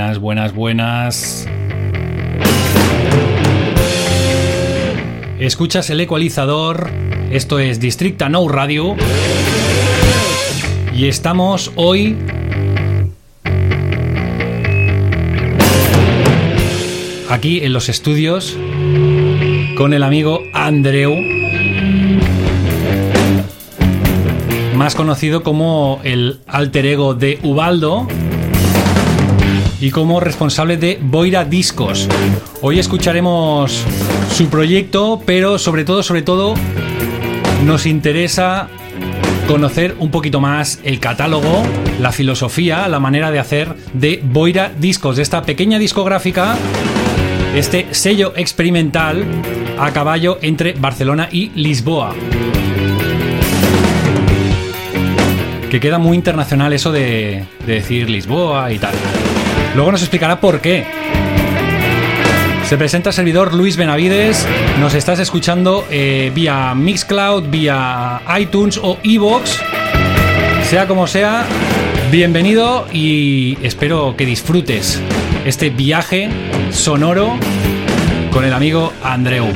Buenas, buenas, buenas. Escuchas el ecualizador. Esto es Districta No Radio. Y estamos hoy aquí en los estudios con el amigo Andreu, más conocido como el alter ego de Ubaldo y como responsable de Boira Discos. Hoy escucharemos su proyecto, pero sobre todo, sobre todo, nos interesa conocer un poquito más el catálogo, la filosofía, la manera de hacer de Boira Discos, de esta pequeña discográfica, este sello experimental a caballo entre Barcelona y Lisboa. Que queda muy internacional eso de, de decir Lisboa y tal. Luego nos explicará por qué. Se presenta el servidor Luis Benavides. Nos estás escuchando eh, vía Mixcloud, vía iTunes o Evox. Sea como sea, bienvenido y espero que disfrutes este viaje sonoro con el amigo Andreu.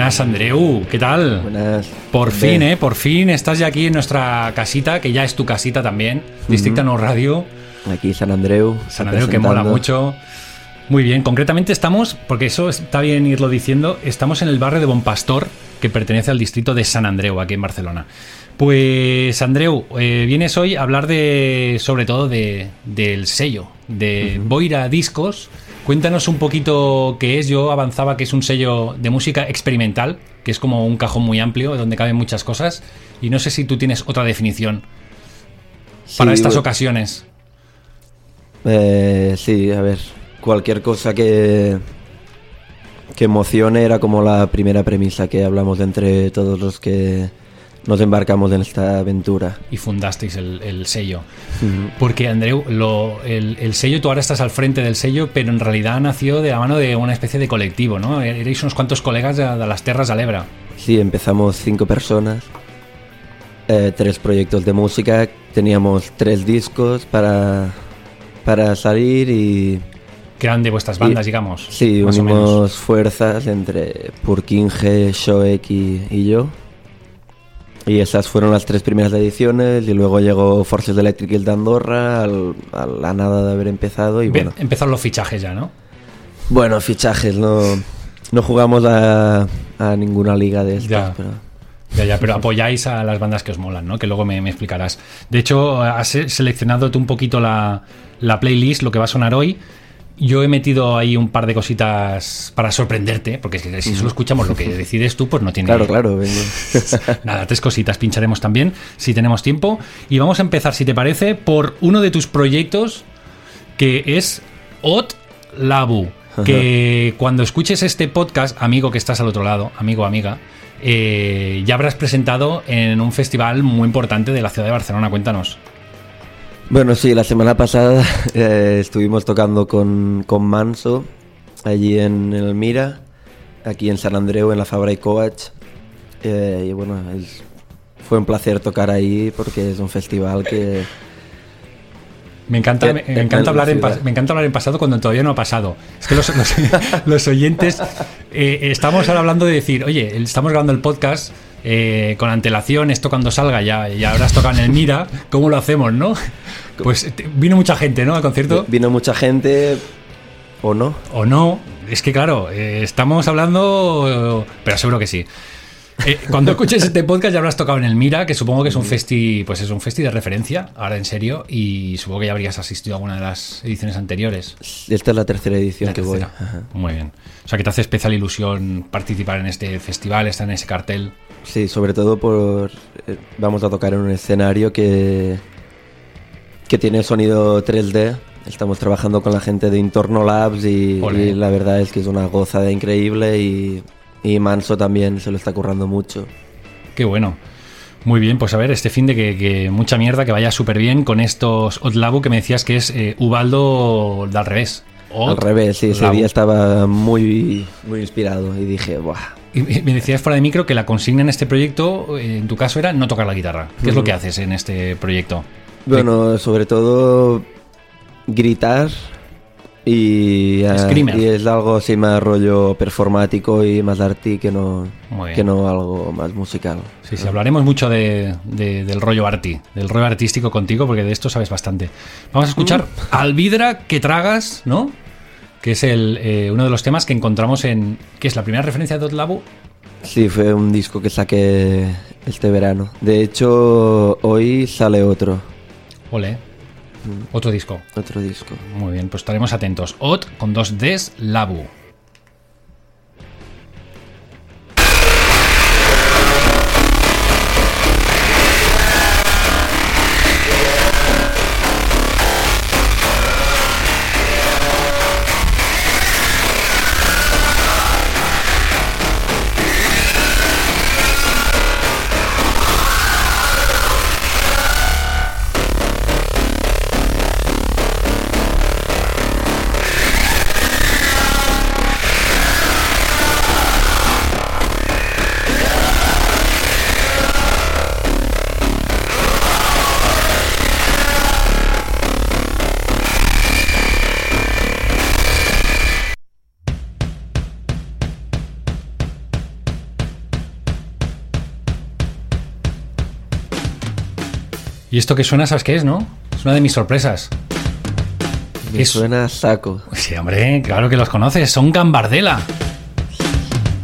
Buenas, Andreu, ¿qué tal? Buenas. Por fin, ¿eh? Por fin estás ya aquí en nuestra casita, que ya es tu casita también, Districta No Radio. Aquí San Andreu. San Andreu, que mola mucho. Muy bien, concretamente estamos, porque eso está bien irlo diciendo, estamos en el barrio de Bonpastor, que pertenece al distrito de San Andreu, aquí en Barcelona. Pues Andreu, eh, vienes hoy a hablar de, sobre todo, de, del sello, de Boira Discos. Cuéntanos un poquito qué es. Yo avanzaba que es un sello de música experimental, que es como un cajón muy amplio donde caben muchas cosas. Y no sé si tú tienes otra definición para estas bueno, ocasiones. eh, sí, a ver. Cualquier cosa que. que emocione era como la primera premisa que hablamos de entre todos los que nos embarcamos en esta aventura. Y fundasteis el, el sello. Porque, Andreu, lo- el, el sello, tú ahora estás al frente del sello, pero en realidad nació de la mano de una especie de colectivo, ¿no? Erais unos cuantos colegas de, de las Terras de Alebra. Sí, empezamos cinco personas. eh, tres proyectos de música. Teníamos tres discos para. para salir y. Que eran de vuestras bandas, digamos. Sí, unimos fuerzas entre Purkinje, Shoek y, y yo. Y esas fueron las tres primeras ediciones y luego llegó Forces Electric de Andorra al- a la nada de haber empezado y Bien, bueno. Empezaron los fichajes ya, ¿no? Bueno, fichajes, no, no jugamos a, a ninguna liga de estas, Ya. pero Ya, ya, pero apoyáis a las bandas que os molan, ¿no? Que luego me, me explicarás. De hecho, has seleccionado tú un poquito la, la playlist, lo que va a sonar hoy. Yo he metido ahí un par de cositas para sorprenderte, porque si solo escuchamos lo que decides tú, pues no tiene... claro, claro, vengo. Nada, tres cositas pincharemos también, si tenemos tiempo. Y vamos a empezar, si te parece, por uno de tus proyectos, que es Ot Labu. Que cuando escuches este podcast, amigo que estás al otro lado, amigo amiga, eh, ya habrás presentado en un festival muy importante de la ciudad de Barcelona. Cuéntanos. Bueno, sí, la semana pasada eh, estuvimos tocando con, con Manso allí en, Elmira, aquí en San Andreu, en la Fabra y Coach. Eh, y bueno, es- fue un placer tocar ahí porque es un festival que... Me encanta, Que- me, me en- encanta en hablar la en, me encanta hablar en pasado cuando todavía no ha pasado. Es que los, los- los oyentes eh, estamos ahora hablando de decir, oye, estamos grabando el podcast eh, con antelación, esto cuando salga ya, ya habrás tocado en el Mira, ¿cómo lo hacemos, no? Pues vino mucha gente, ¿no? Al concierto. Vino mucha gente, ¿o no? O no, es que claro, eh, estamos hablando, pero seguro que sí. Eh, cuando escuches este podcast ya habrás tocado en el Mira, que supongo que es un festi, pues es un festi de referencia, ahora en serio, y supongo que ya habrías asistido a alguna de las ediciones anteriores. Esta es la tercera edición La que tercera. voy. Ajá. Muy bien. O sea que te hace especial ilusión participar en este festival, estar en ese cartel. Sí, sobre todo por... eh, vamos a tocar en un escenario que, que tiene sonido 3D. Estamos trabajando con la gente de Intorno Labs y, la verdad es que es una gozada increíble y, y Manso también se lo está currando mucho. Qué bueno. Muy bien, pues a ver, este fin de que, que mucha mierda, que vaya súper bien con estos Otlabu que me decías que es eh, Ubaldo de al revés. Al Ot revés, sí, ese día estaba muy, muy inspirado y dije, Buah, me decías fuera de micro que la consigna en este proyecto, eh, en tu caso, era no tocar la guitarra. ¿Qué es lo que haces en este proyecto? Bueno, sobre todo gritar y, eh, Screamer. y es algo así más rollo performático y más arty que no, que no algo más musical. Sí, sí, hablaremos mucho de, de- del rollo arti, del rollo artístico contigo, porque de esto sabes bastante. Vamos a escuchar Alvidra que tragas, ¿no? Que es el, eh, uno de los temas que encontramos en. que es la primera referencia de Dotlabu. Sí, fue un disco que saqué este verano. De hecho, hoy sale otro, Ole. Otro disco. otro disco. Muy bien, pues estaremos atentos. Ot con dos Ds, Labu. Esto que suena, ¿sabes qué es, no? Es una de mis sorpresas. Me Es- suena a saco. Sí, hombre, claro que los conoces, son Gambardella.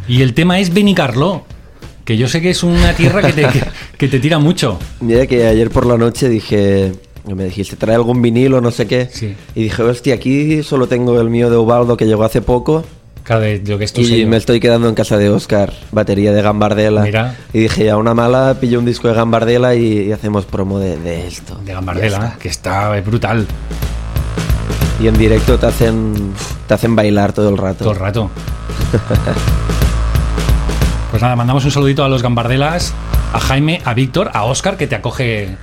Y el tema es Benicarló, que yo sé que es una tierra que te, que, que te tira mucho. Mira que ayer por la noche dije, me dijiste, trae algún vinilo, no sé qué. Sí. Y dije, hostia, aquí solo tengo el mío de Ubaldo que llegó hace poco. Claro, de lo que es tu Y sello. me estoy quedando en casa de Oscar, batería de Gambardella. Mira. Y dije, a una mala pillo un disco de Gambardella y, y hacemos promo de, de esto. De Ya Gambardella, está. que está eh, brutal Y en directo te hacen, te hacen bailar todo el rato. todo el rato. Pues nada, mandamos un saludito a los Gambardelas, a Jaime, a Víctor, a Óscar, que te acoge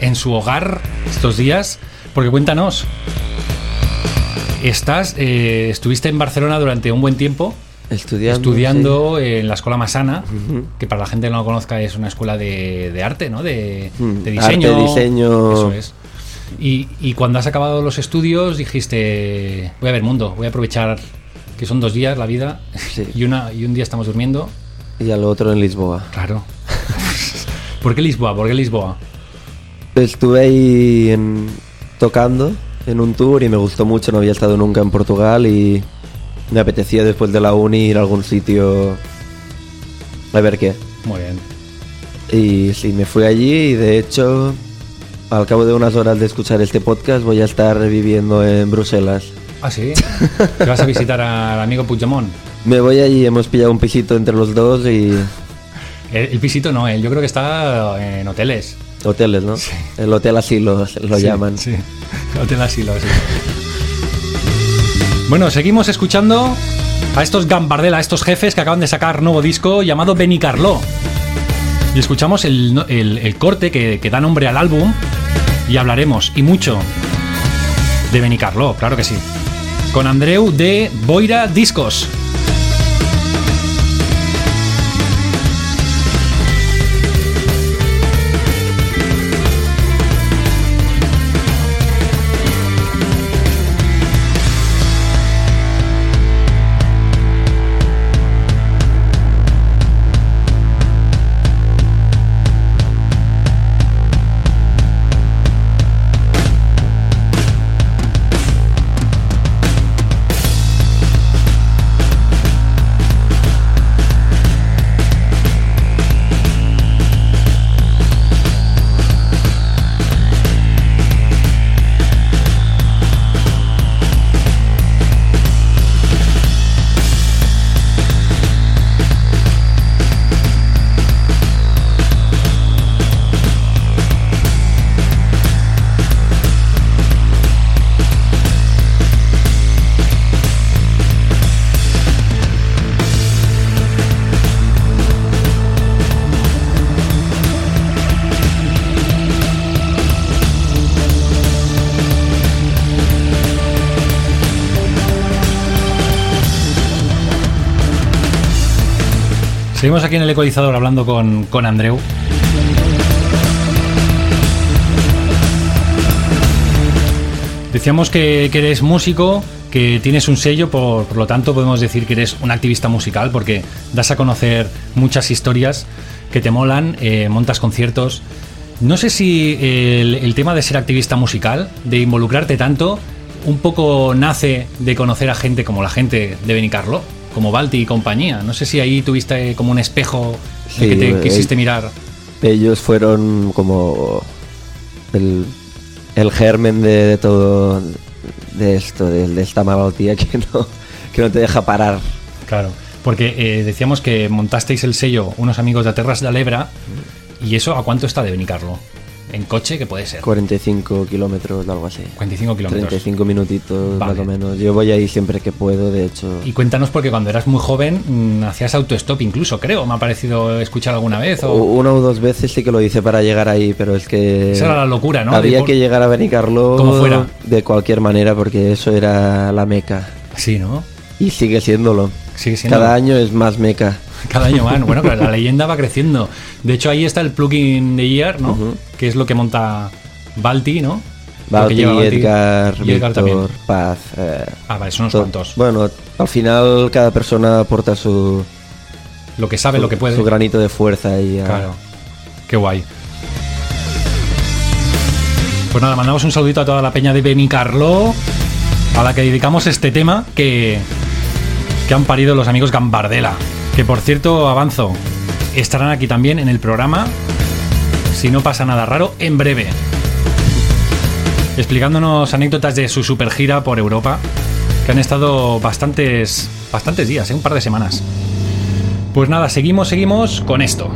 en su hogar estos días. Porque cuéntanos, estás, eh, estuviste en Barcelona durante un buen tiempo Estudiando. estudiando en la Escuela Masana, que para la gente que no lo conozca es una escuela de, de arte, ¿no? De, Mm, de diseño. arte, diseño. Eso es. Y, y cuando has acabado los estudios dijiste, voy a ver mundo, voy a aprovechar que son dos días la vida Sí. y, una, y un día estamos durmiendo. Y al otro en Lisboa. Claro. ¿Por qué Lisboa? ¿Por qué Lisboa? Estuve ahí en- tocando en un tour y me gustó mucho, no había estado nunca en Portugal y me apetecía después de la uni ir a algún sitio a ver qué. Muy bien. Y sí, me fui allí y de hecho al cabo de unas horas de escuchar este podcast voy a estar viviendo en Bruselas. Ah, sí. ¿Te vas a visitar al amigo Puigdemont? Me voy allí, hemos pillado un pisito entre los dos y El, el pisito no, él yo creo que está en hoteles. Hoteles, ¿no? El hotel asilo lo Sí, llaman. Sí, Hotel Asilo, sí. Bueno, seguimos escuchando a estos Gambardella, a estos jefes que acaban de sacar nuevo disco llamado Benicarló. Y escuchamos el- el corte que, que da nombre al álbum y hablaremos, y mucho, de Benicarló, claro que sí. Con Andreu de Boira Discos. Seguimos aquí en el ecualizador hablando con, con Andreu. Decíamos que, eres músico, que tienes un sello, por, por, lo tanto podemos decir que eres un activista musical porque das a conocer muchas historias que te molan, eh, montas conciertos. No sé si el, el, tema de ser activista musical, de involucrarte tanto, un poco nace de conocer a gente como la gente de Benicarlo, como Balti y compañía. No sé si ahí tuviste como un espejo sí, que te eh, quisiste mirar. Ellos fueron como el el germen de, de, todo de esto, de, de, esta malaltía que no, que no te deja parar. Claro, porque eh, decíamos que montasteis el sello unos amigos de Terras de Alebra y eso a cuánto está de Benicarlo? En coche, que puede ser? 45 kilómetros, algo así. 45 kilómetros. 35 minutitos, vale. más o menos. Yo voy ahí siempre que puedo, de hecho. Y cuéntanos, porque cuando eras muy joven mmm, hacías autostop incluso, creo. Me ha parecido escuchar alguna vez. O... Una o dos veces sí que lo hice para llegar ahí, pero es que. Esa era la locura, ¿no? Había por... que llegar a Benicarlo. Como fuera. De cualquier manera, porque eso era la meca. Sí, ¿no? Y sigue siéndolo. Sigue siendo. Cada año es más meca. Cada año más. Bueno, pero la leyenda va creciendo. De hecho, ahí está el plugin de Year, ¿no? Uh -huh. Que es lo que monta Balti, ¿no? Balti, Edgar, Edgar Víctor, también. Paz. Eh, ah, vale, son unos cuantos. Bueno, al final cada persona aporta su. Lo que sabe, su, lo que puede. Su granito de fuerza y. Claro. Qué guay. Pues nada, mandamos un saludito a toda la peña de Benicarlo, a la que dedicamos este tema que, que han parido los amigos Gambardella. Que por cierto, avanzo, estarán aquí también en el programa, si no pasa nada raro, en breve. Explicándonos anécdotas de su super gira por Europa, que han estado bastantes, bastantes días, ¿eh? un par de semanas. Pues nada, seguimos, seguimos con esto.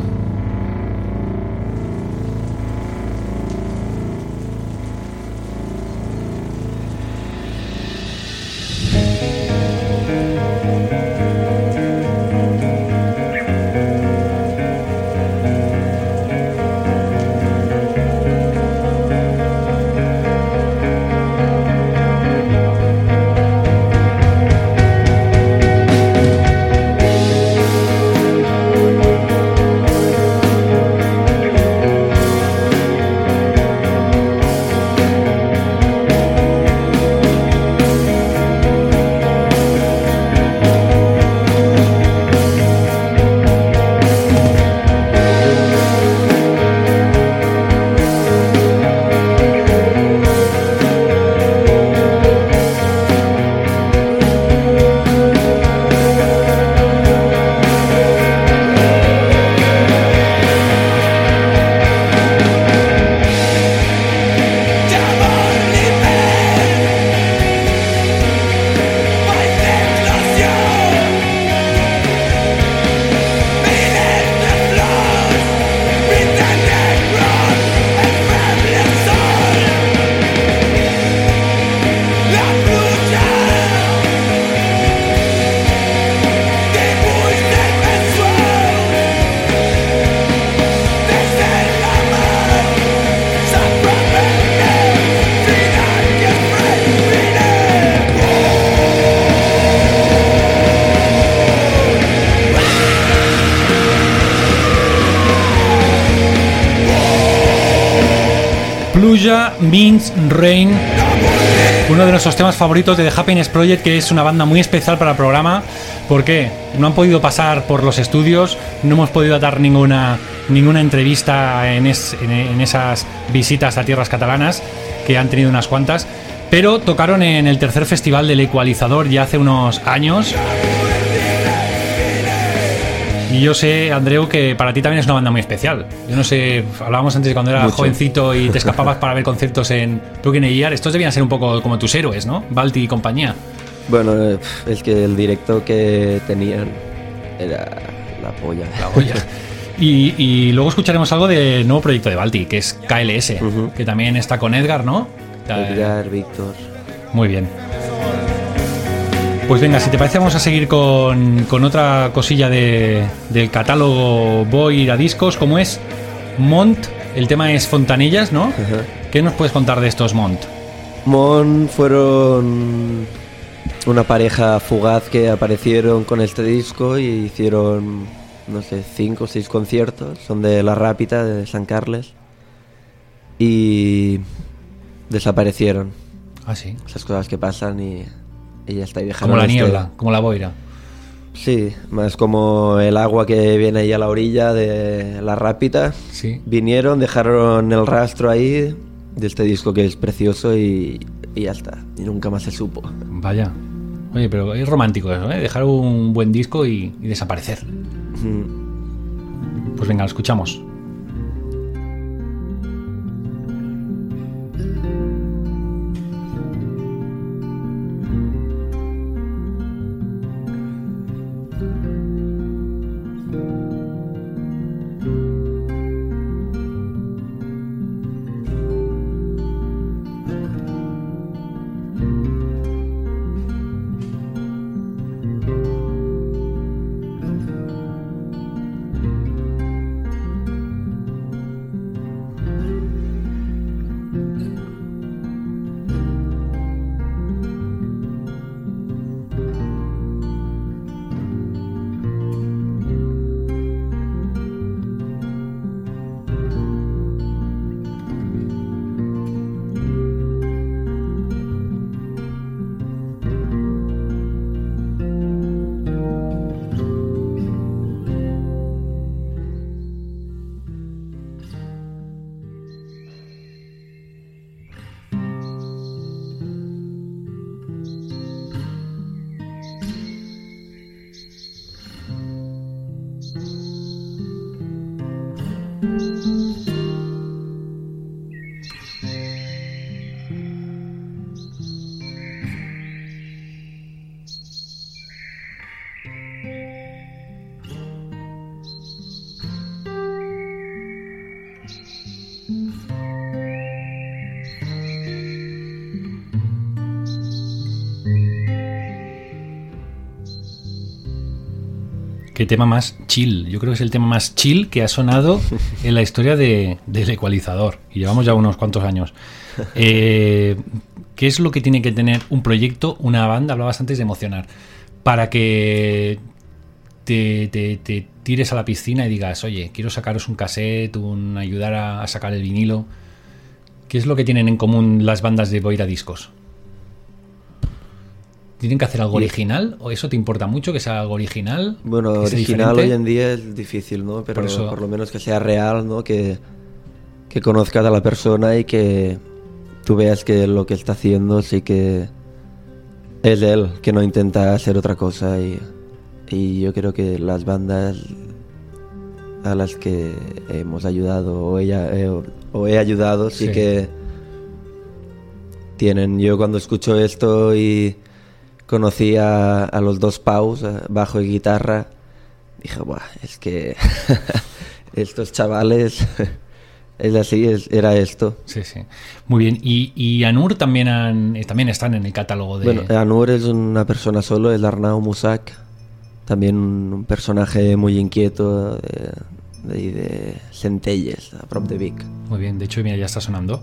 Means Rain, uno de nuestros temas favoritos de The Happiness Project, que es una banda muy especial para el programa. ¿Por qué? No han podido pasar por los estudios, no hemos podido dar ninguna, ninguna entrevista en, es, en, en esas visitas a tierras catalanas, que han tenido unas cuantas, pero tocaron en el tercer festival del Ecualizador ya hace unos años. Y yo sé, Andreu, que para ti también es una banda muy especial. Yo no sé, hablábamos antes de cuando eras Mucho. jovencito y te escapabas para ver conciertos en Plugin ER. Estos debían ser un poco como tus héroes, ¿no? Balti y compañía. Bueno, eh, es que el directo que tenían era la polla. La polla. Y, y, luego escucharemos algo del nuevo proyecto de Balti, que es KLS, uh -huh. que también está con Edgar, ¿no? Edgar, Víctor. Muy bien. Pues venga, si te parece vamos a seguir con, con otra cosilla de, del catálogo Voy a discos, como es Mont. El tema es Fontanillas, ¿no? ¿Qué nos puedes contar de estos Mont? Mont fueron una pareja fugaz que aparecieron con este disco y hicieron no sé, cinco o seis conciertos, son de La Rápita, de San Carles, y desaparecieron. Ah, sí. Esas cosas que pasan y, y ya está. y dejaron Como la este- niebla, como la boira. Sí, más como el agua que viene ahí a la orilla de La Rápita. Sí. Vinieron, dejaron el rastro ahí de este disco que es precioso y, y ya está. Y nunca más se supo. Vaya. Oye, pero es romántico eso, ¿eh? Dejar un buen disco y, y desaparecer. Mm. Pues venga, lo escuchamos. Tema más chill. Yo creo que es el tema más chill que ha sonado en la historia de- del ecualizador. Y llevamos ya unos cuantos años. Eh, ¿Qué es lo que tiene que tener un proyecto, una banda? Hablabas antes de emocionar. Para que te, te- te tires a la piscina y digas, oye, quiero sacaros un cassette, un ayudar a, a sacar el vinilo. ¿Qué es lo que tienen en común las bandas de Boira Discos? ¿Tienen que hacer algo original? ¿O eso te importa mucho que sea algo original? Bueno, original hoy en día es difícil, ¿no? Pero Por por, eso- lo menos que sea real, ¿no? Que, que conozcas a la persona y que tú veas que lo que está haciendo sí que es él, que no intenta hacer otra cosa. Y, y yo creo que las bandas a las que hemos ayudado o, ella, eh, o he ayudado sí, Sí. que tienen. Yo cuando escucho esto y conocí a, a los dos Paus, bajo y guitarra, dije, Buah, es que estos chavales es así, es- era esto. Sí, sí. Muy bien. Y, y Anur también, han- eh, también están en el catálogo de... Bueno, Anur es una persona solo, es Arnau Musak, también un personaje muy inquieto de, de, de Centelles, a prop de Vic. Muy bien. De hecho, mira, ya está sonando.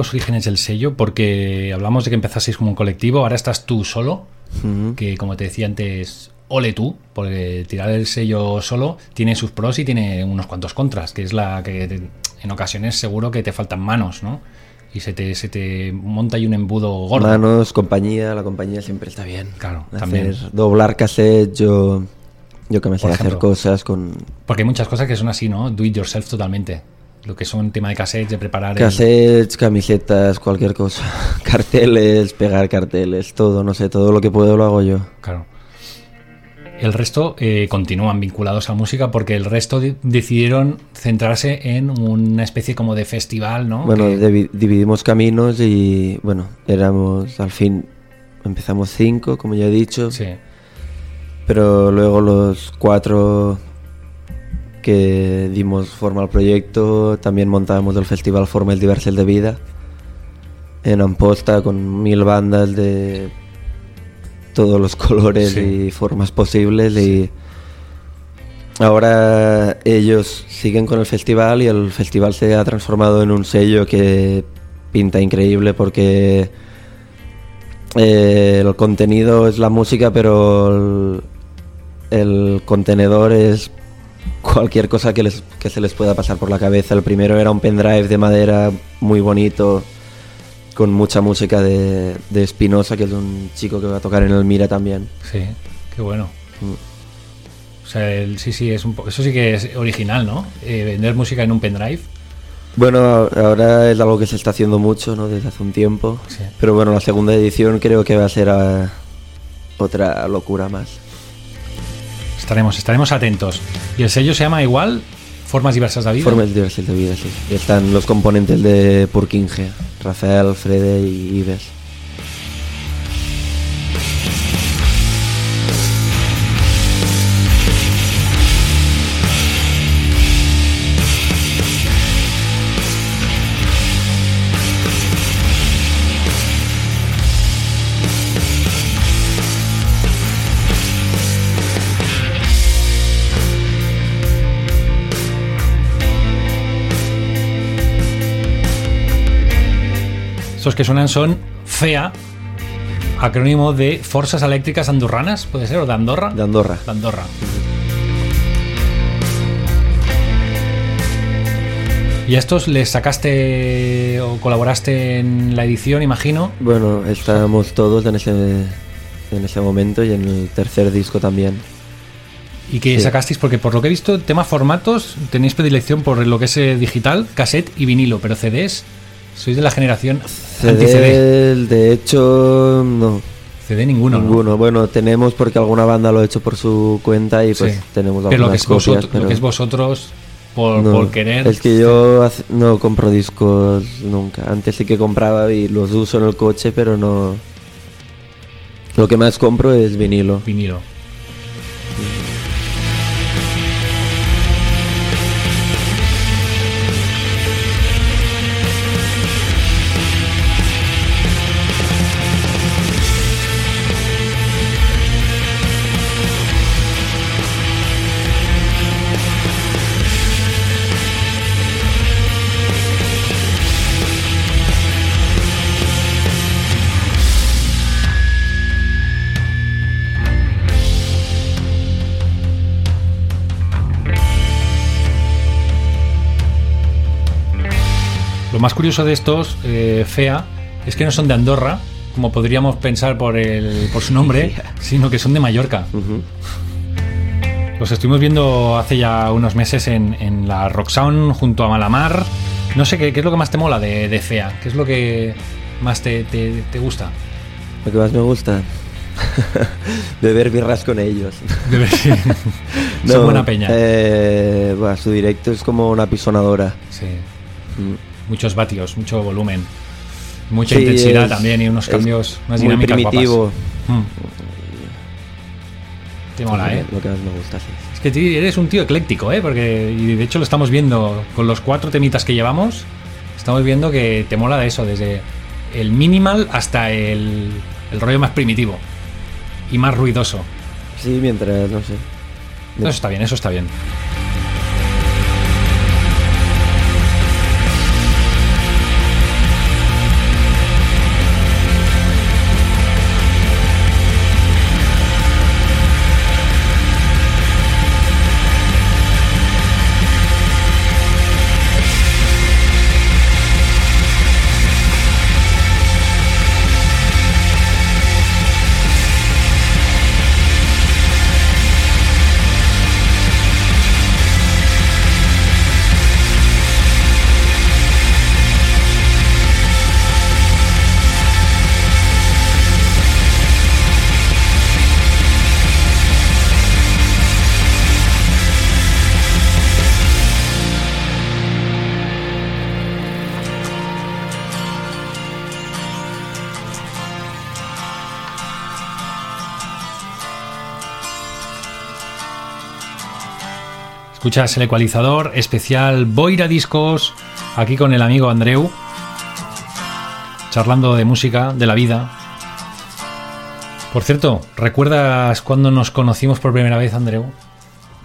Los orígenes del sello porque hablamos de que empezasteis como un colectivo, ahora estás tú solo, que como te decía antes, ole tú, porque tirar el sello solo tiene sus pros y tiene unos cuantos contras, que es la que te- en ocasiones seguro que te faltan manos, ¿no? Y se te, se te monta ahí un embudo gordo. Manos, compañía, la compañía siempre está bien. Claro, Hacer, también. Doblar cassette, yo, yo que me sé hacer cosas con Porque hay muchas cosas que son así, ¿no? Do it yourself totalmente. Lo que son tema de cassettes, de preparar el- cassettes, camisetas, cualquier cosa. Carteles, pegar carteles, todo, no sé, todo lo que puedo lo hago yo. Claro. El resto eh, continúan vinculados a música porque el resto di- decidieron centrarse en una especie como de festival, ¿no? Bueno, Que- dividimos caminos y bueno, éramos al fin, empezamos cinco, como ya he dicho, sí, pero luego los cuatro que dimos forma al proyecto, también montábamos el festival Forma el Diversel de Vida en Amposta con mil bandas de todos los colores Sí. y formas posibles y ahora ellos siguen con el festival y el festival se ha transformado en un sello que pinta increíble porque eh, el contenido es la música pero el, el contenedor es cualquier cosa que, les, que se les pueda pasar por la cabeza. El primero era un pendrive de madera muy bonito, con mucha música de, de Espinosa, que es un chico que va a tocar en el Mira también. sí, qué bueno. Mm. O sea, el- sí, sí, es un po- eso sí que es original, ¿no? Eh, vender música en un pendrive. Bueno, ahora es algo que se está haciendo mucho, ¿no? Desde hace un tiempo. Sí. Pero bueno, la segunda edición creo que va a ser ah, otra locura más. Estaremos, estaremos atentos. Y el sello se llama igual, Formas Diversas de Vida. Formas diversas de vida, sí. Y están los componentes de Purkinje, Rafael, Frede y Ives. Estos que suenan son FEA, acrónimo de Fuerzas Eléctricas Andorranas, ¿puede ser? ¿O de Andorra? De Andorra. De Andorra. ¿Y a estos les sacaste o colaboraste en la edición, imagino? Bueno, estábamos todos en ese, en ese momento y en el tercer disco también. ¿Y que Sí. sacasteis? Porque por lo que he visto, tema formatos, tenéis predilección por lo que es eh, digital, cassette y vinilo, pero CDs, sois de la generación anti-CD. CD, de hecho, no. CD ninguno, ¿no? ninguno. Bueno, tenemos porque alguna banda lo ha hecho por su cuenta y pues Sí. tenemos Pero lo que, es copias. vosotros, pero lo que es vosotros, por, no. por querer... Es que yo hace- no compro discos nunca. Antes sí que compraba y los uso en el coche, pero no. Lo que más compro es vinilo. vinilo. Lo más curioso de estos, eh, FEA, es que no son de Andorra, como podríamos pensar por, el, por su nombre, sino que son de Mallorca. Los estuvimos viendo hace ya unos meses en, en la Rock Sound junto a Malamar. No sé ¿qué, qué es lo que más te mola de, de FEA, qué es lo que más te, te- te gusta. Lo que más me gusta. Beber birras con ellos. Son buena peña. eh, su directo es como una pisonadora. Sí. Mm. Muchos vatios, mucho volumen, mucha Sí, intensidad es- también y unos cambios, unas muy dinámicas primitivo. guapas. Mm. Te mola, ¿eh? Lo que más me gusta, sí. Es que eres un tío ecléctico, ¿eh? Porque, y de hecho lo estamos viendo con los cuatro temitas que llevamos, estamos viendo que te mola de eso, desde el minimal hasta el, el rollo más primitivo y más ruidoso. Sí, mientras, no sé. Eso está bien, eso está bien. Escuchas el ecualizador especial Boira Discos, aquí con el amigo Andreu, charlando de música, de la vida. Por cierto, ¿recuerdas cuando nos conocimos por primera vez, Andreu?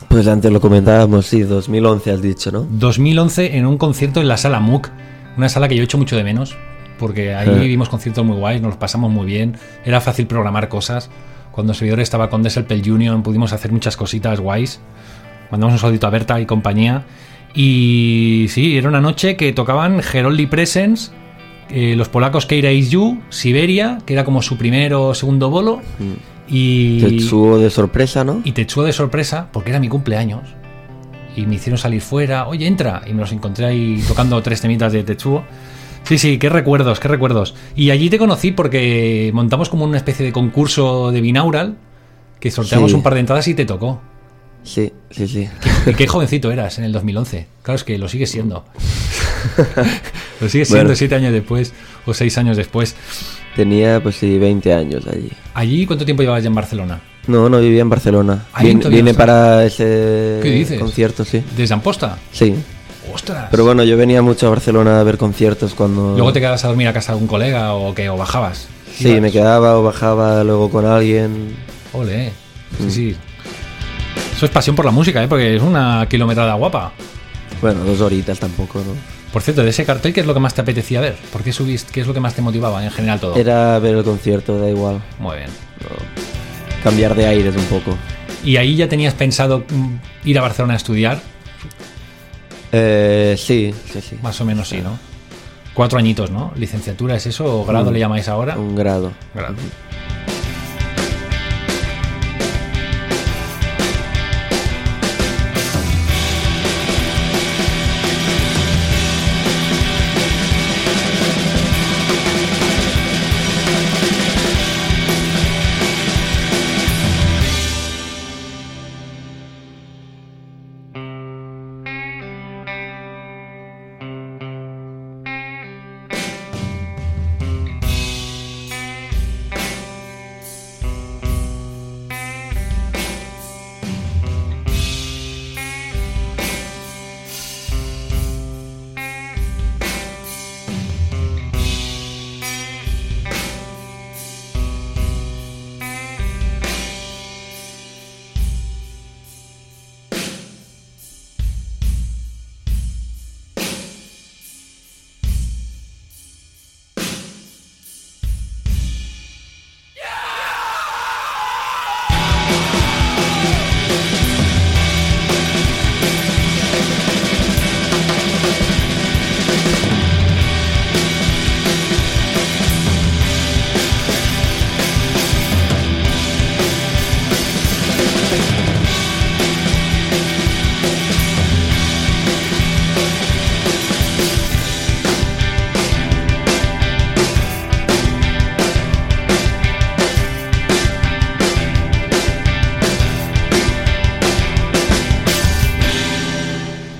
Pues antes lo comentábamos, sí, 2011 has dicho, ¿no? 2011 en un concierto en la sala MUC, una sala que yo echo mucho de menos, porque ahí Eh. vimos conciertos muy guays, nos los pasamos muy bien, era fácil programar cosas. Cuando el servidor estaba con Desselpel Union pudimos hacer muchas cositas guays. Mandamos un saludito a Berta y compañía. Y sí, era una noche que tocaban Heroldi Presence, eh, los polacos Keira You, Siberia, que era como su primero o segundo bolo, y, Tetsuo de sorpresa, ¿no? y Tetsuo de sorpresa, porque era mi cumpleaños. Y me hicieron salir fuera, oye, entra. Y me los encontré ahí tocando tres temitas de Tetsuo. Sí, sí, qué recuerdos, qué recuerdos. Y allí te conocí porque montamos como una especie de concurso de binaural, que sorteamos Sí. un par de entradas y te tocó. Sí, sí, sí. Y qué jovencito eras en el 2011. Claro, es que lo sigues siendo. lo sigues siendo Bueno. siete años después o seis años después. Tenía, pues sí, 20 años allí. ¿Allí cuánto tiempo llevabas ya en Barcelona? No, no vivía en Barcelona. Vine, vine para ese ¿Qué dices? concierto, sí. ¿Desde Amposta? Sí. ¡Ostras! Pero bueno, yo venía mucho a Barcelona a ver conciertos cuando... ¿Luego te quedabas a dormir a casa de algún colega o que o bajabas? Sí, Ibas. me quedaba o bajaba luego con alguien. Ole. Sí, Mm. sí. Eso es pasión por la música, ¿eh? Porque es una kilometrada guapa. Bueno, dos horitas tampoco, ¿no? Por cierto, de ese cartel, ¿qué es lo que más te apetecía ver? ¿Por qué subiste? ¿Qué es lo que más te motivaba en general todo? Era ver el concierto, da igual. Muy bien. No. Cambiar de aires un poco. ¿Y ahí ya tenías pensado mm, ir a Barcelona a estudiar? Eh, sí, sí, sí. Más o menos sí, ¿no? Cuatro añitos, ¿no? ¿Licenciatura es eso? ¿O grado le llamáis ahora? Un grado. Grado.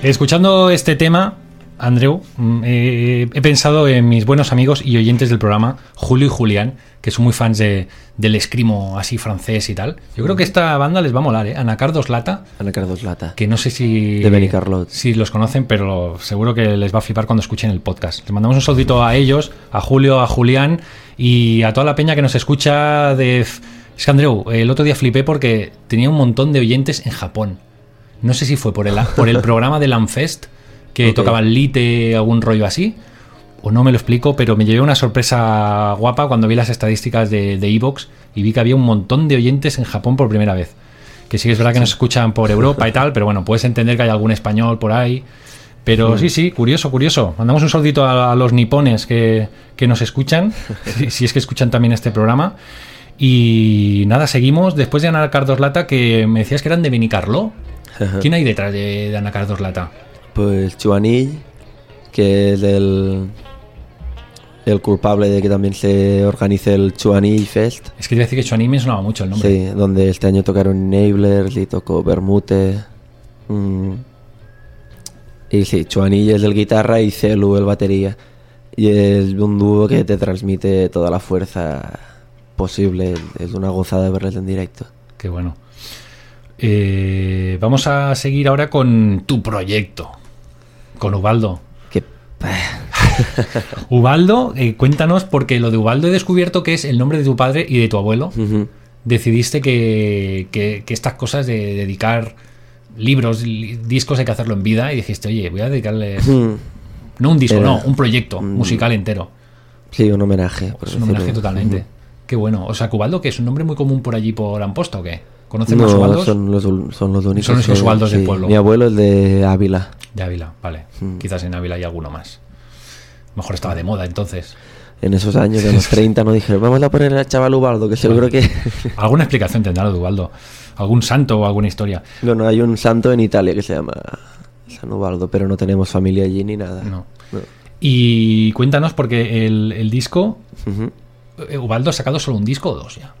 Escuchando este tema, Andreu, mm, eh, he pensado en mis buenos amigos y oyentes del programa, Julio y Julián, que son muy fans de, del escrimo así francés y tal. Yo creo que esta banda les va a molar, ¿eh? Anacardos Lata, Ana Cardos Lata. que no sé si... De Benicarlot. Si los conocen, pero seguro que les va a flipar cuando escuchen el podcast. Les mandamos un saludito a ellos, a Julio, a Julián y a toda la peña que nos escucha de... Es que Andreu, el otro día flipé porque tenía un montón de oyentes en Japón. No sé si fue por el, por el programa de Lanfest, que Ok. tocaban Lite, algún rollo así, o no me lo explico, pero me llevé una sorpresa guapa cuando vi las estadísticas de Evox y vi que había un montón de oyentes en Japón por primera vez. Que sí que es verdad que nos escuchan por Europa y tal, pero bueno, puedes entender que hay algún español por ahí. Pero sí, sí, curioso, curioso. Mandamos un saludito a, los nipones que, que nos escuchan, si, es que escuchan también este programa. Y nada, seguimos. Después de Ana Cardos Lata, que me decías que eran de Benicarló. ¿Quién hay detrás de, de Ana Cardos Lata? Pues Chuanil, que es el, el culpable de que también se organice el Chuanil Fest. Es que te iba a decir que Chuaní me sonaba mucho el nombre. Sí, donde este año tocaron Enablers y tocó Bermute. Mm. Y sí, Chuanil es el guitarra y Celu el batería. Y es un dúo que te transmite toda la fuerza posible. Es una gozada verles en directo. Qué bueno. Eh, vamos a seguir ahora con tu proyecto, con Ubaldo. Ubaldo, eh, cuéntanos, porque lo de Ubaldo he descubierto que es el nombre de tu padre y de tu abuelo. Decidiste que, que- que estas cosas de dedicar libros, li- discos hay que hacerlo en vida y dijiste, oye, voy a dedicarle, Mm, no un disco, Era- no, un proyecto Mm. musical entero. Sí, un homenaje. Es un homenaje totalmente. Qué bueno. O sea, que Ubaldo, que es un nombre muy común por allí, por Amposta o qué? ¿Conocen No, Ubaldos? son los, son los únicos. Son que- Ubaldos del pueblo. Mi abuelo es de Ávila. De Ávila, vale. Mm. Quizás en Ávila hay alguno más. Mejor estaba de moda entonces. En esos años, de los 30, no dijeron, vamos a poner al chaval Ubaldo, que seguro que... Alguna explicación tendrá lo de Ubaldo. ¿Algún santo o alguna historia? bueno, hay un santo en Italia que se llama San Ubaldo, pero no tenemos familia allí ni nada. No. No. Y cuéntanos, porque el, el disco, eh, Ubaldo ha sacado solo un disco o dos ya.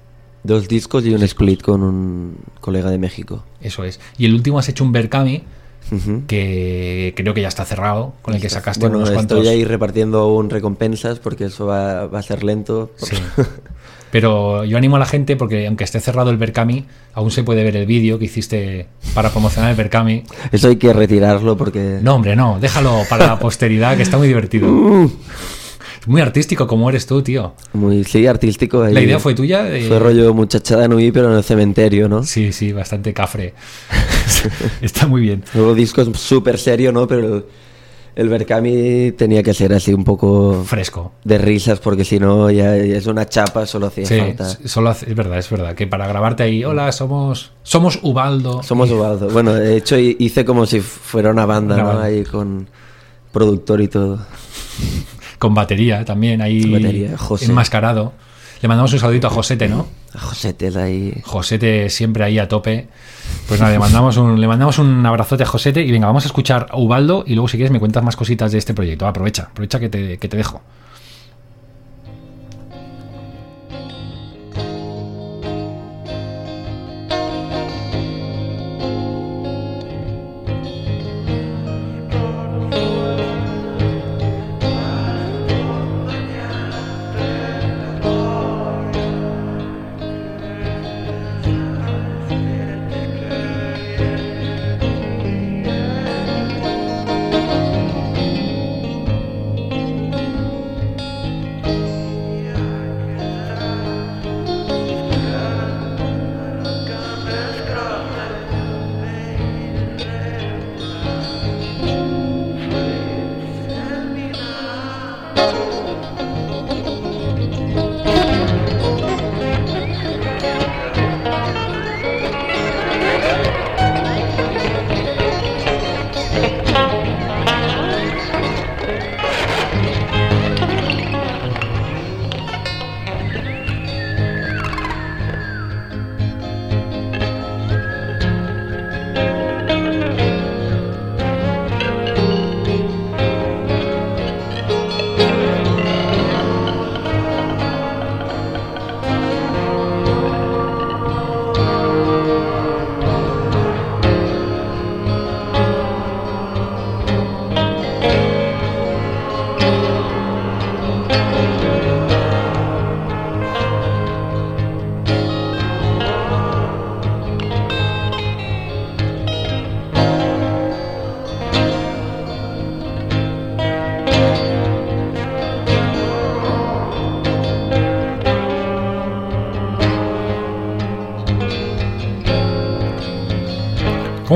Dos discos y un split con un colega de México. Eso es. Y el último has hecho un Berkami, que creo que ya está cerrado, con el que sacaste Bueno, unos estoy cuantos. ahí repartiendo aún recompensas porque eso va, va a ser lento. Sí. Pero yo animo a la gente porque aunque esté cerrado el Berkami, aún se puede ver el vídeo que hiciste para promocionar el Berkami. Eso hay que retirarlo porque... No, hombre, no, déjalo para la posteridad que está muy divertido. Muy artístico como eres tú, tío. Muy, sí, artístico. ahí. ¿La idea fue tuya? Eh, Fue rollo muchachada Nui, pero en el cementerio, ¿no? Sí, sí, bastante cafre. está muy bien. Luego disco es súper serio, ¿no? Pero el, Berkami tenía que ser así un poco Fresco. de risas porque si no ya, ya es una chapa, solo hacía Sí, falta. solo hace- es verdad, es verdad. Que para grabarte ahí, hola, somos somos Ubaldo. Somos Ubaldo. Bueno, de hecho hi- hice como si fuera una banda, Una ¿no? banda. Ahí con productor y todo. Con batería también, ahí batería, José. enmascarado. Le mandamos un saludito a Josete, ¿no? A Josetes ahí. Josete siempre ahí a tope. Pues nada, le mandamos un, le mandamos un abrazote a Josete y venga, vamos a escuchar a Ubaldo y luego si quieres me cuentas más cositas de este proyecto. Aprovecha, aprovecha que te, que te dejo.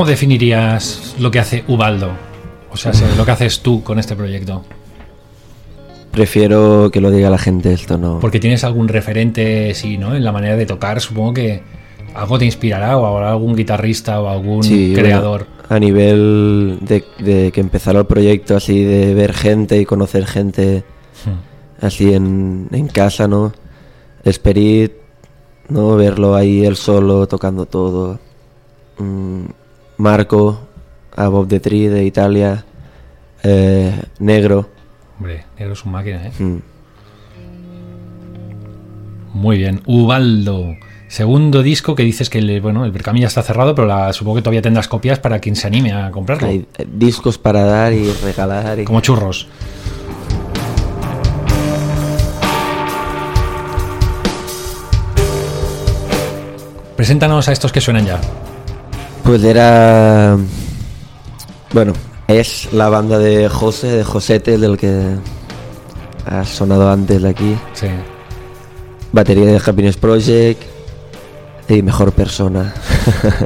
¿Cómo definirías lo que hace Ubaldo? O sea, se- lo que haces tú con este proyecto. Prefiero que lo diga la gente esto, ¿no? Porque tienes algún referente, sí, ¿no? En la manera de tocar, supongo que algo te inspirará o habrá algún guitarrista o algún Sí, creador. bueno, a nivel de, de que empezara el proyecto, así de ver gente y conocer gente Hmm. así en, en casa, ¿no? Spirit, ¿no? Verlo ahí él solo, tocando todo. Mm, Marco, a Bob the Tree de Italia. eh, Negro. Hombre, negro es un máquina, ¿eh? mm. Muy bien. Ubaldo. Segundo disco que dices que el, bueno, el Berkami ya está cerrado, pero la- supongo que todavía tendrás copias para quien se anime a comprarlo. Hay eh, discos para dar y regalar. Y... Como churros. Preséntanos a estos que suenan ya. Pues era. Bueno, es la banda de José, de Josete, del que ha sonado antes de aquí. Sí. Batería de Happiness Project y Mejor Persona.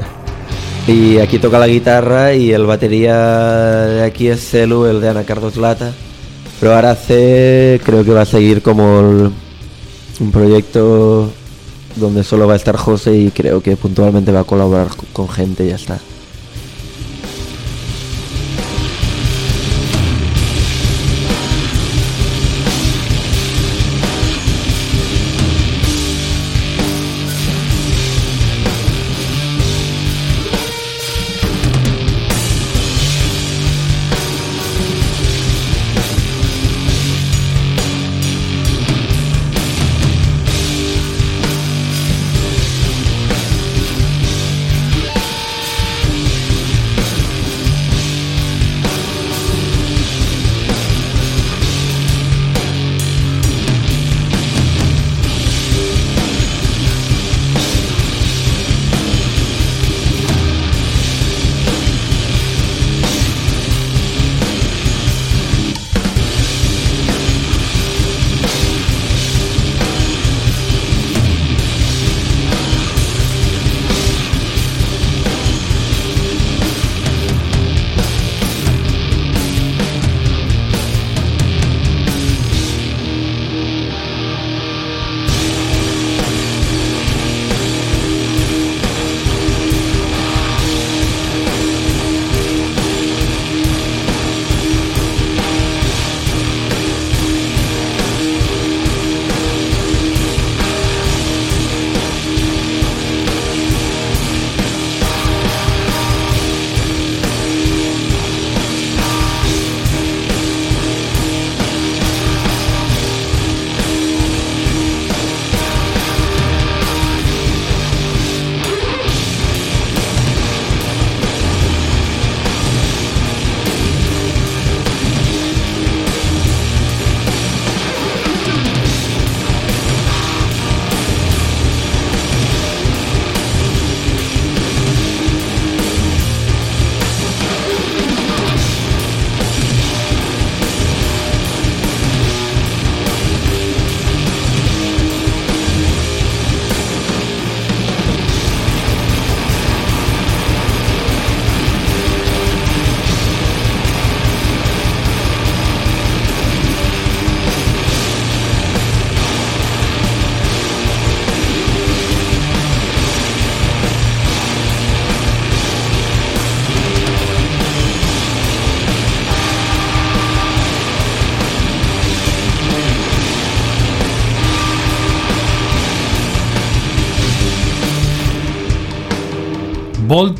y aquí toca la guitarra y el batería de aquí es Celu, el de Ana Carlos Lata. Pero ahora hace, creo que va a seguir como el- un proyecto donde solo va a estar José y creo que puntualmente va a colaborar con- gente y ya está.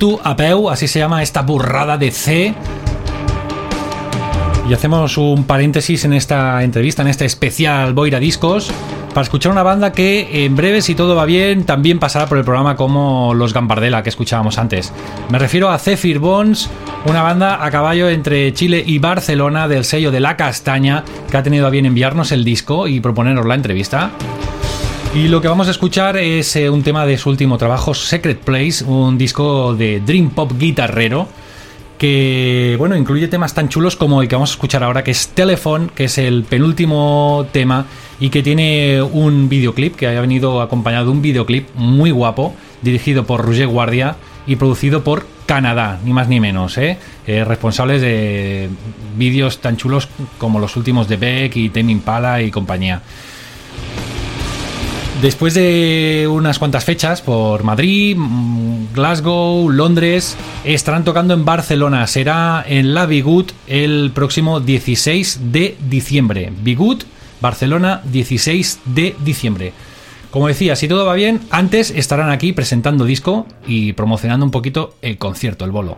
Voltu a peu, así se llama esta burrada de C. Y hacemos un paréntesis en esta entrevista, en este especial Boira Discos, para escuchar una banda que en breve, si todo va bien, también pasará por el programa como los Gambardella que escuchábamos antes. Me refiero a Zephyr Bones, una banda a caballo entre Chile y Barcelona del sello de La Castaña, que ha tenido a bien enviarnos el disco y proponernos la entrevista. Y lo que vamos a escuchar es eh, un tema de su último trabajo, Secret Place, un disco de Dream Pop guitarrero que bueno, incluye temas tan chulos como el que vamos a escuchar ahora, que es Telephone, que es el penúltimo tema y que tiene un videoclip que haya venido acompañado de un videoclip muy guapo, dirigido por Roger Guardia y producido por Canadá, ni más ni menos, ¿eh? Eh, responsables de vídeos tan chulos como los últimos de Beck y Tame Impala y compañía. Después de unas cuantas fechas por Madrid, mm, Glasgow, Londres, estarán tocando en Barcelona. Será en la Bigut el próximo 16 de diciembre. Bigut, Barcelona, 16 de diciembre. Como decía, si todo va bien, antes estarán aquí presentando disco y promocionando un poquito el concierto, el bolo.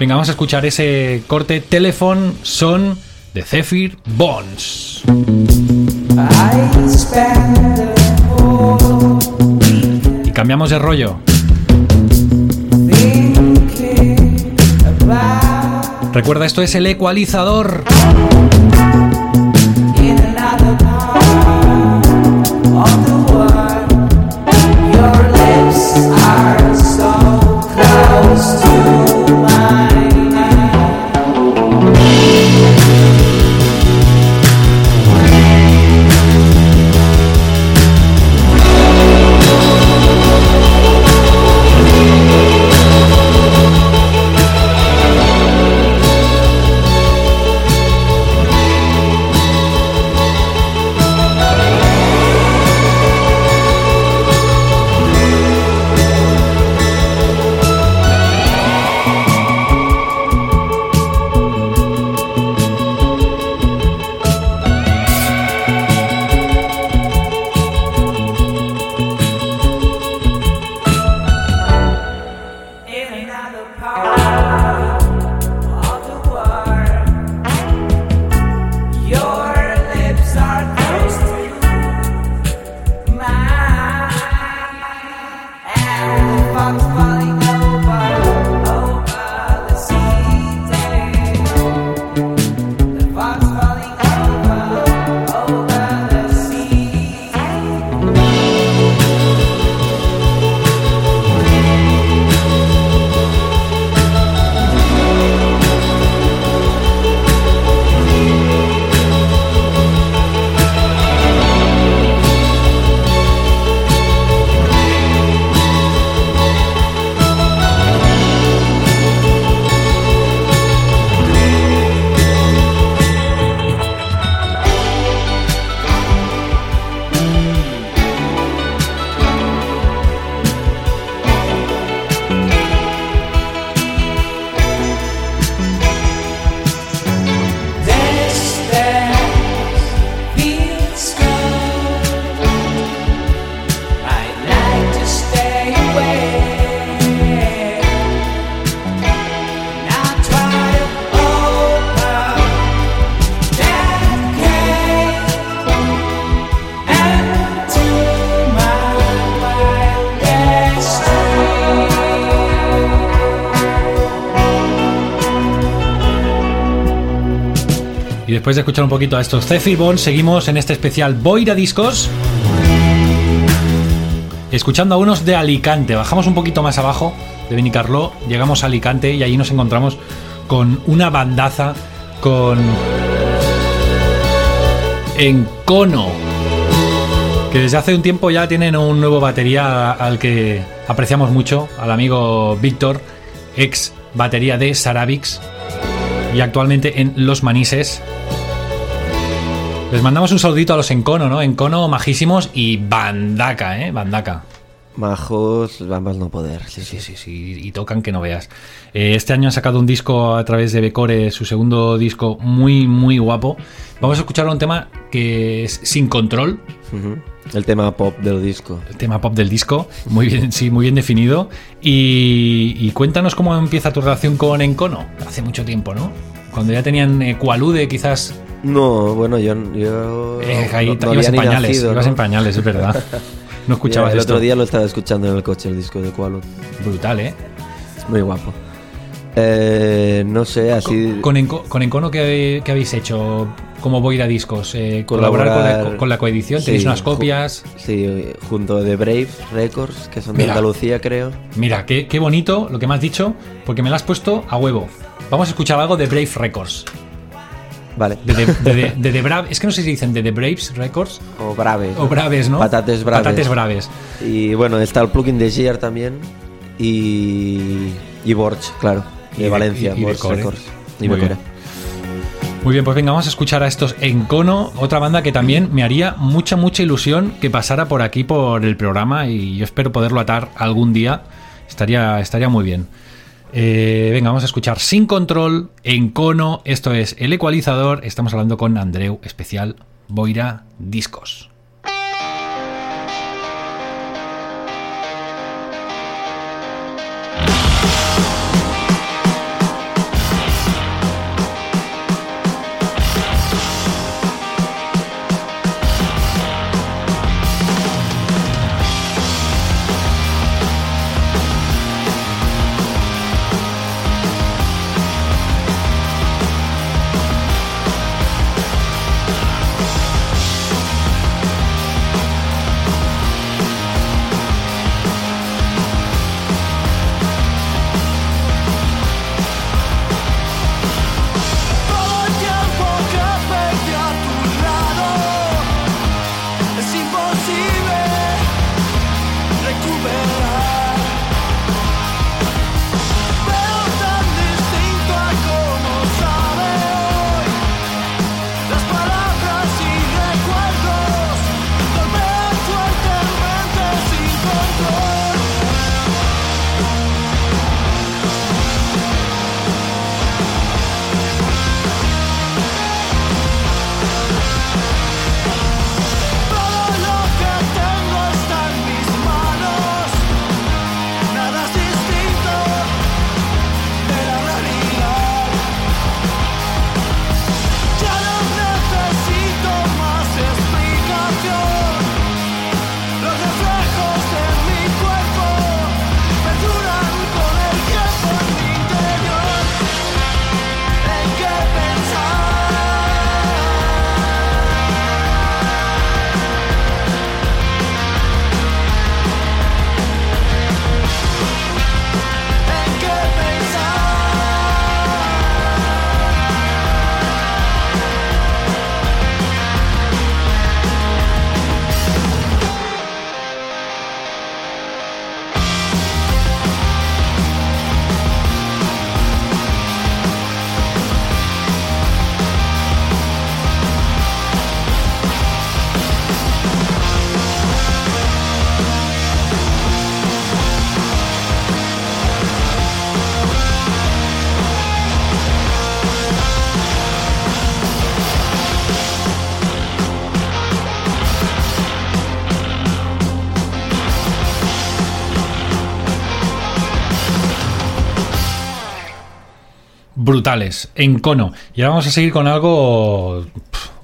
Venga, vamos a escuchar ese corte Telephone Son de Zephyr Bones. Y cambiamos de rollo. Recuerda, esto es el ecualizador. Después de escuchar un poquito a estos Zephyr Bond, seguimos en este especial Boira Discos. Escuchando a unos de Alicante. Bajamos un poquito más abajo de Benicarló, llegamos a Alicante y allí nos encontramos con una bandaza con Encono que desde hace un tiempo ya tienen un nuevo batería al que apreciamos mucho, al amigo Víctor, ex batería de Saravix y actualmente en Los Manises. Les mandamos un saludito a los Encono, ¿no? Encono majísimos y bandaca, ¿eh? Bandaca. Majos, vamos no poder. Sí, sí, sí, sí, y tocan que no veas. Eh, este año han sacado un disco a través de Becore, su segundo disco muy, muy guapo. Vamos a escuchar un tema que es Sin Control. El tema pop del disco. El tema pop del disco, muy bien, sí, muy bien definido. Y, cuéntanos cómo empieza tu relación con Encono. Hace mucho tiempo, ¿no? Cuando ya tenían eh, Cualude, quizás. No, bueno, yo. yo eh, ahí ibas en pañales, ibas en pañales, es verdad. No escuchabas El otro día lo estaba escuchando en el coche, el disco de Qualo. Brutal, ¿eh? Muy guapo. Eh, no sé, así. ¿Con, con, Encono ¿qué, habéis hecho? ¿Cómo voy a discos? Eh, ¿Colaborar con la, coedición? ¿Tenéis unas copias? Sí, junto de Brave Records, que son de Andalucía, creo. Mira, qué, qué bonito lo que me has dicho, porque me lo has puesto a huevo. Vamos a escuchar algo de Brave Records. Vale. De, de, de, Brave, es que no sé si dicen de The Braves Records. O Braves. O Braves, ¿no? Patates Braves. Patates Braves. Y bueno, está el plugin de Gear también. Y. Y Borch, claro. De Valencia, y, Records. Y Muy. Muy bien, pues venga, vamos a escuchar a estos Encono, otra banda que también me haría mucha, mucha ilusión que pasara por aquí por el programa y yo espero poderlo atar algún día. Estaría, estaría muy bien. Eh, venga, vamos a escuchar Sin Control en Cono. Esto es el ecualizador. Estamos hablando con Andreu, especial Boira Discos. En cono. Y ahora vamos a seguir con algo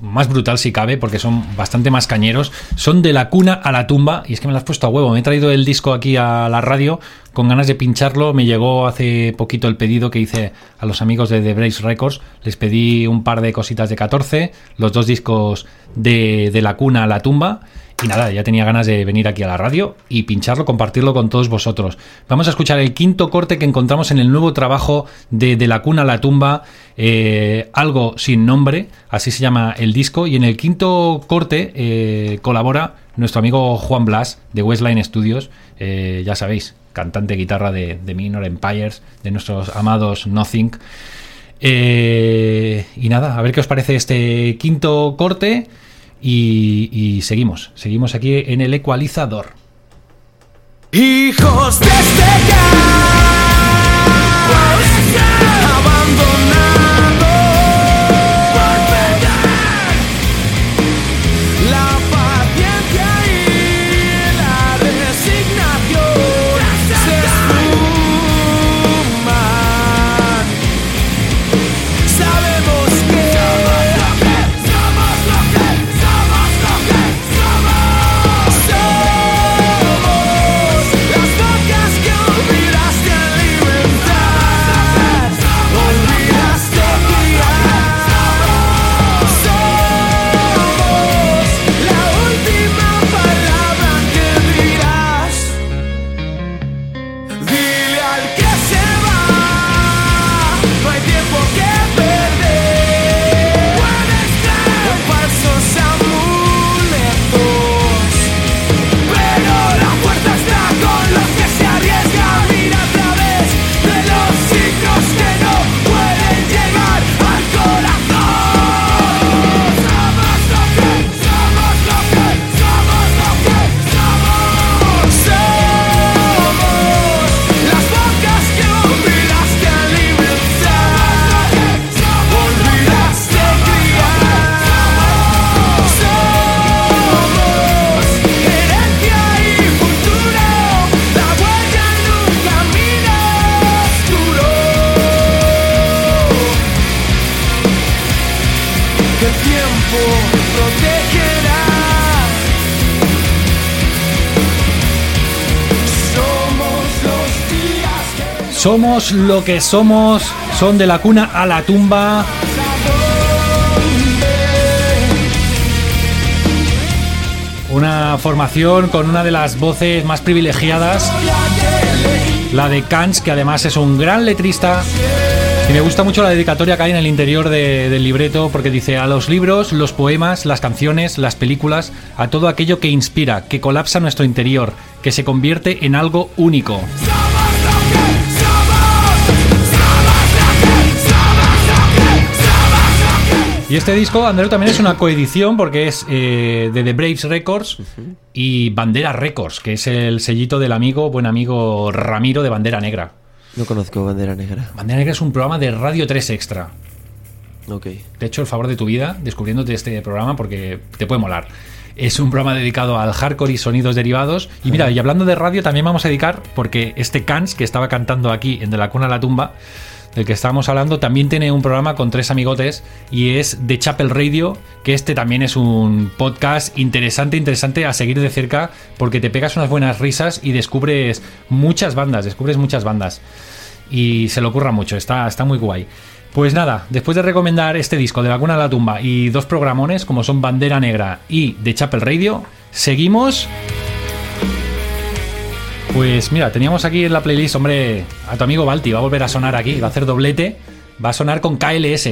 más brutal si cabe, porque son bastante más cañeros. Son de la cuna a la tumba, y es que me lo has puesto a huevo. Me he traído el disco aquí a la radio con ganas de pincharlo. Me llegó hace poquito el pedido que hice a los amigos de The Brace Records. Les pedí un par de cositas de 14, los dos discos de, de la cuna a la tumba. Y nada, ya tenía ganas de venir aquí a la radio y pincharlo, compartirlo con todos vosotros. Vamos a escuchar el quinto corte que encontramos en el nuevo trabajo de De la cuna a la tumba, eh, algo sin nombre, así se llama el disco. Y en el quinto corte eh, colabora nuestro amigo Juan Blas de Westline Studios, eh, ya sabéis, cantante guitarra de, de Minor Empires, de nuestros amados Nothing. y nada, a ver qué os parece este quinto corte. Y, seguimos, seguimos aquí en el ecualizador. Hijos de este Que. Somos lo que somos, son de la cuna a la tumba. Una formación con una de las voces más privilegiadas, la de Kans, que además es un gran letrista. Y me gusta mucho la dedicatoria que hay en el interior de- del libreto, porque dice a los libros, los poemas, las canciones, las películas, a todo aquello que inspira, que colapsa nuestro interior, que se convierte en algo único. Y este disco, Andreu, también es una coedición porque es eh, de The Braves Records y Bandera Records, que es el sellito del amigo, buen amigo Ramiro de Bandera Negra. No conozco Bandera Negra. Bandera Negra es un programa de Radio 3 Extra. Ok. Te he hecho el favor de tu vida descubriéndote este programa porque te puede molar. Es un programa dedicado al hardcore y sonidos derivados. Y mira, y hablando de radio, también vamos a dedicar, porque este Cans que estaba cantando aquí en De la Cuna a la Tumba, del que estábamos hablando, también tiene un programa con tres amigotes y es de Chapel Radio, que este también es un podcast interesante, interesante a seguir de cerca, porque te pegas unas buenas risas y descubres muchas bandas, descubres muchas bandas. Y se lo ocurra mucho, está, está muy guay. Pues nada, después de recomendar este disco de La Cuna a la Tumba y dos programones como son Bandera Negra y The Chapel Radio, seguimos. Pues mira, teníamos aquí en la playlist, hombre, a tu amigo Balti, va a volver a sonar aquí, va a hacer doblete, va a sonar con KLS.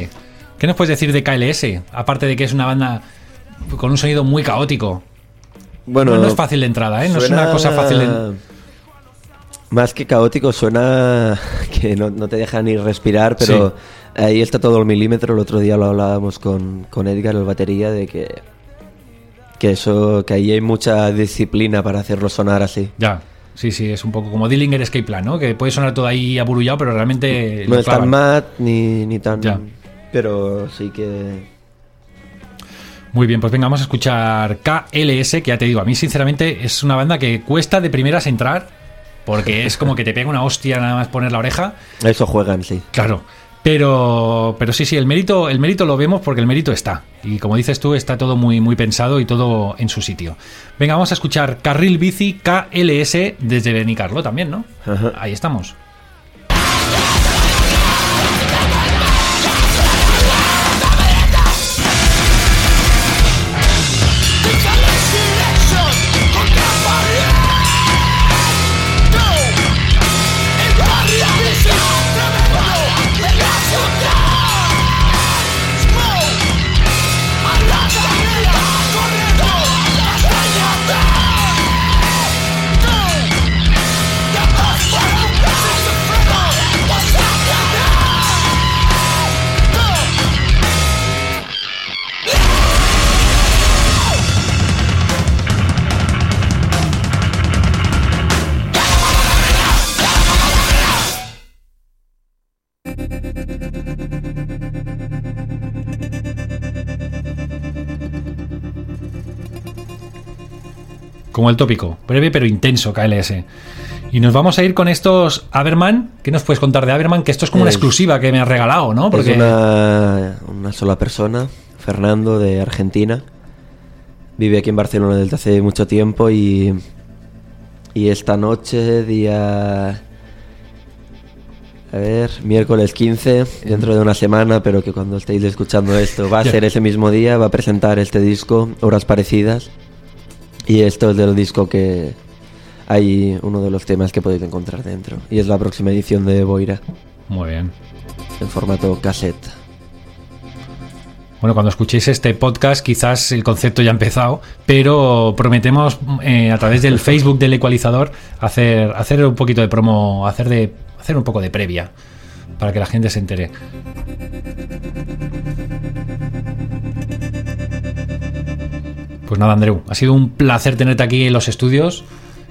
¿Qué nos puedes decir de KLS? Aparte de que es una banda con un sonido muy caótico. Bueno, no, no es fácil de entrada, ¿eh? No es una cosa fácil de... Más que caótico, suena que no, no te deja ni respirar, pero ahí está todo el milímetro. El otro día lo hablábamos con, con Edgar, el batería, de que, que eso, que ahí hay mucha disciplina para hacerlo sonar así. Ya, sí, sí, es un poco como Dillinger Escape Plan, ¿no? Que puede sonar todo ahí aburullado, pero realmente... No es tan mat ni, ni tan... Ya. Pero sí que... Muy bien, pues venga, vamos a escuchar KLS, que ya te digo, a mí sinceramente es una banda que cuesta de primeras entrar, porque es como que te pega una hostia nada más poner la oreja. Eso juegan, sí. Claro. Pero, pero sí, sí, el mérito, el mérito lo vemos porque el mérito está. Y como dices tú, está todo muy, muy pensado y todo en su sitio. Venga, vamos a escuchar Carril Bici KLS desde Benicarlo también, ¿no? Ajá. Ahí estamos. Como el tópico, breve pero intenso KLS. Y nos vamos a ir con estos Aberman. ¿Qué nos puedes contar de Aberman? Que esto es como una Es- exclusiva que me has regalado, ¿no? Porque Es una, una sola persona, Fernando, de Argentina. Vive aquí en Barcelona desde hace mucho tiempo y, y esta noche, día... A ver, miércoles 15, dentro de una semana, pero que cuando estéis escuchando esto va a ser ese mismo día, va a presentar este disco, Horas Parecidas. Y esto es del disco que hay uno de los temas que podéis encontrar dentro. Y es la próxima edición de Boira, Muy bien. en formato cassette. Bueno, cuando escuchéis este podcast, quizás el concepto ya ha empezado, pero prometemos eh, a través del Facebook del ecualizador hacer, hacer un poquito de promo, hacer, de, hacer un poco de previa para que la gente se entere. Pues nada, Andreu, ha sido un placer tenerte aquí en los estudios,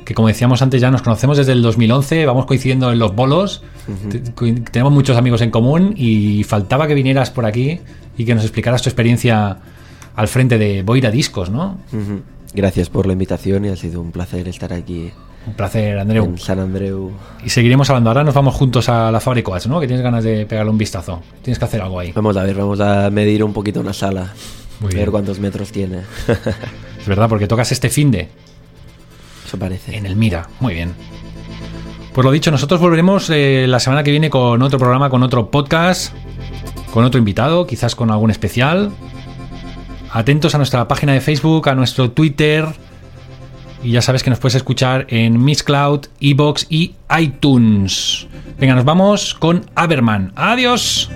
que como decíamos antes ya nos conocemos desde el 2011, vamos coincidiendo en los bolos, tenemos muchos amigos en común y faltaba que vinieras por aquí y que nos explicaras tu experiencia al frente de Boira Discos, ¿no? Gracias por la invitación y ha sido un placer estar aquí Un placer, Andreu. en San Andreu. Y seguiremos hablando. Ahora nos vamos juntos a la Fábrica ¿no? Que tienes ganas de pegarle un vistazo. Tienes que hacer algo ahí. Vamos a ver, vamos a medir un poquito una sala. Muy a bien. ver cuántos metros tiene. Es verdad, porque tocas este fin de Eso parece. en el Mira. Muy bien. Pues lo dicho, nosotros volveremos eh, la semana que viene con otro programa, con otro podcast, con otro invitado, quizás con algún especial. Atentos a nuestra página de Facebook, a nuestro Twitter. Y ya sabes que nos puedes escuchar en Mixcloud, Evox y iTunes. Venga, nos vamos con Aberman. Adiós.